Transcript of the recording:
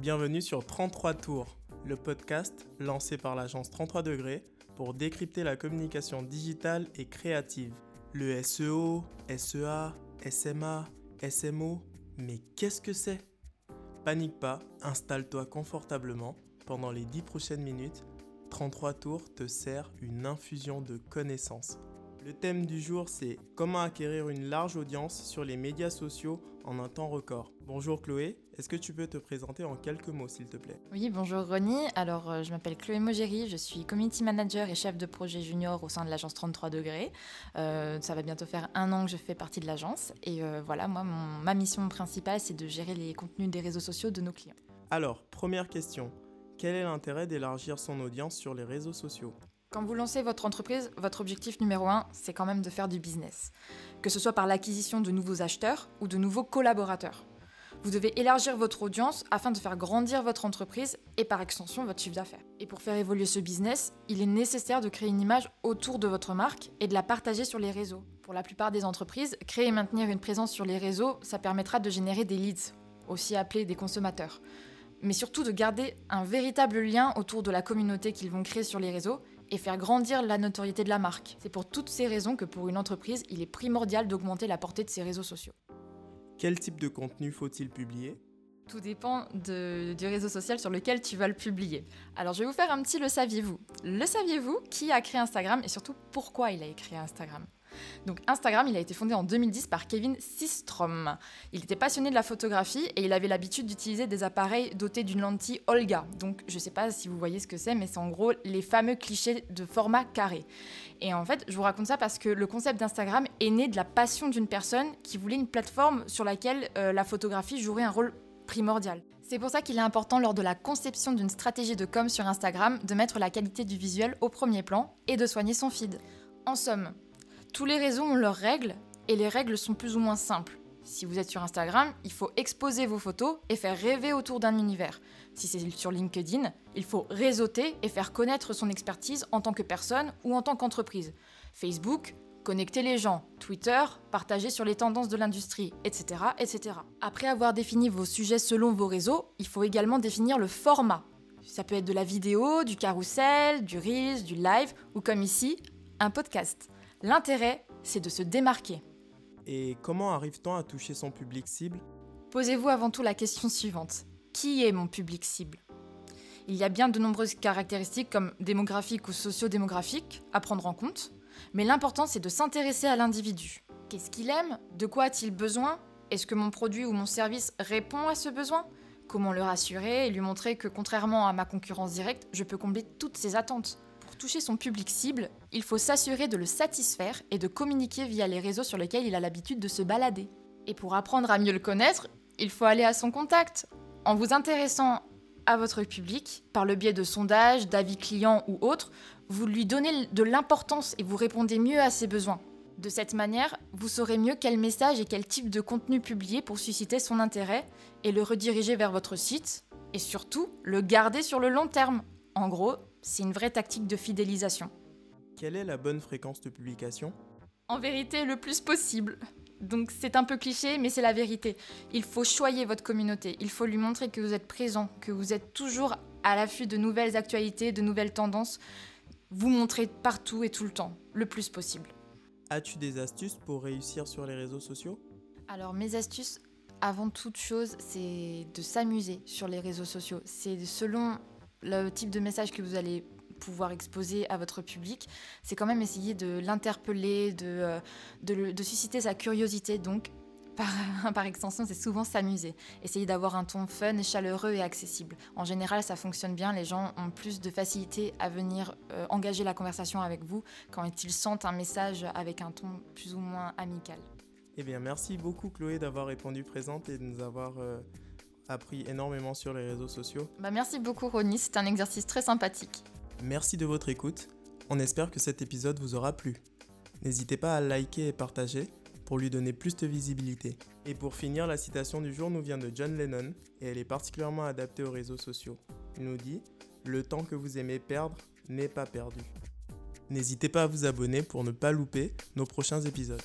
Bienvenue sur 33 Tours, le podcast lancé par l'agence 33 degrés pour décrypter la communication digitale et créative. Le SEO, SEA, SMA, SMO, mais qu'est-ce que c'est? Panique pas, installe-toi confortablement. Pendant les 10 prochaines minutes, 33 Tours te sert une infusion de connaissances. Le thème du jour, c'est comment acquérir une large audience sur les médias sociaux en un temps record. Bonjour Chloé, est-ce que tu peux te présenter en quelques mots s'il te plaît? Oui, bonjour Ronnie. Alors, euh, je m'appelle Chloé Mogéry, je suis community manager et chef de projet junior au sein de l'agence 33 degrés. Euh, ça va bientôt faire un an que je fais partie de l'agence. Et euh, voilà, moi, ma mission principale, c'est de gérer les contenus des réseaux sociaux de nos clients. Alors, première question. Quel est l'intérêt d'élargir son audience sur les réseaux sociaux? Quand vous lancez votre entreprise, votre objectif numéro un, c'est quand même de faire du business. Que ce soit par l'acquisition de nouveaux acheteurs ou de nouveaux collaborateurs. Vous devez élargir votre audience afin de faire grandir votre entreprise et par extension votre chiffre d'affaires. Et pour faire évoluer ce business, il est nécessaire de créer une image autour de votre marque et de la partager sur les réseaux. Pour la plupart des entreprises, créer et maintenir une présence sur les réseaux, ça permettra de générer des leads, aussi appelés des consommateurs. Mais surtout de garder un véritable lien autour de la communauté qu'ils vont créer sur les réseaux et faire grandir la notoriété de la marque. C'est pour toutes ces raisons que pour une entreprise, il est primordial d'augmenter la portée de ses réseaux sociaux. Quel type de contenu faut-il publier? Tout dépend du réseau social sur lequel tu vas le publier. Alors je vais vous faire un petit le saviez-vous? Le saviez-vous? Qui a créé Instagram? Et surtout pourquoi il a créé Instagram? Donc Instagram, il a été fondé en 2010 par Kevin Systrom. Il était passionné de la photographie et il avait l'habitude d'utiliser des appareils dotés d'une lentille Olga. Donc je ne sais pas si vous voyez ce que c'est, mais c'est en gros les fameux clichés de format carré. Et en fait, je vous raconte ça parce que le concept d'Instagram est né de la passion d'une personne qui voulait une plateforme sur laquelle euh, la photographie jouerait un rôle primordial. C'est pour ça qu'il est important lors de la conception d'une stratégie de com sur Instagram de mettre la qualité du visuel au premier plan et de soigner son feed. En somme, tous les réseaux ont leurs règles et les règles sont plus ou moins simples. Si vous êtes sur Instagram, il faut exposer vos photos et faire rêver autour d'un univers. Si c'est sur LinkedIn, il faut réseauter et faire connaître son expertise en tant que personne ou en tant qu'entreprise. Facebook, connecter les gens. Twitter, partager sur les tendances de l'industrie, etc., etc. Après avoir défini vos sujets selon vos réseaux, il faut également définir le format. Ça peut être de la vidéo, du carrousel, du reels, du live ou comme ici, un podcast. L'intérêt, c'est de se démarquer. Et comment arrive-t-on à toucher son public cible? Posez-vous avant tout la question suivante. Qui est mon public cible? Il y a bien de nombreuses caractéristiques comme démographiques ou sociodémographiques à prendre en compte, mais l'important c'est de s'intéresser à l'individu. Qu'est-ce qu'il aime? De quoi a-t-il besoin? Est-ce que mon produit ou mon service répond à ce besoin? Comment le rassurer et lui montrer que contrairement à ma concurrence directe, je peux combler toutes ses attentes? Toucher son public cible, il faut s'assurer de le satisfaire et de communiquer via les réseaux sur lesquels il a l'habitude de se balader. Et pour apprendre à mieux le connaître, il faut aller à son contact. En vous intéressant à votre public, par le biais de sondages, d'avis clients ou autres, vous lui donnez de l'importance et vous répondez mieux à ses besoins. De cette manière, vous saurez mieux quel message et quel type de contenu publier pour susciter son intérêt et le rediriger vers votre site, et surtout le garder sur le long terme. En gros, c'est une vraie tactique de fidélisation. Quelle est la bonne fréquence de publication? En vérité, le plus possible. Donc c'est un peu cliché, mais c'est la vérité. Il faut choyer votre communauté, il faut lui montrer que vous êtes présent, que vous êtes toujours à l'affût de nouvelles actualités, de nouvelles tendances. Vous montrez partout et tout le temps, le plus possible. As-tu des astuces pour réussir sur les réseaux sociaux? Alors mes astuces, avant toute chose, c'est de s'amuser sur les réseaux sociaux. C'est selon le type de message que vous allez pouvoir exposer à votre public, c'est quand même essayer de l'interpeller, de, euh, de, susciter sa curiosité. Donc, par, par extension, c'est souvent s'amuser. Essayer d'avoir un ton fun, chaleureux et accessible. En général, ça fonctionne bien. Les gens ont plus de facilité à venir euh, engager la conversation avec vous quand ils sentent un message avec un ton plus ou moins amical. Eh bien, merci beaucoup Chloé d'avoir répondu présente et de nous avoir... Euh, appris énormément sur les réseaux sociaux. Bah merci beaucoup Ronnie, c'est un exercice très sympathique. Merci de votre écoute. On espère que cet épisode vous aura plu. N'hésitez pas à liker et partager pour lui donner plus de visibilité. Et pour finir, la citation du jour nous vient de John Lennon et elle est particulièrement adaptée aux réseaux sociaux. Il nous dit Le temps que vous aimez perdre n'est pas perdu. N'hésitez pas à vous abonner pour ne pas louper nos prochains épisodes.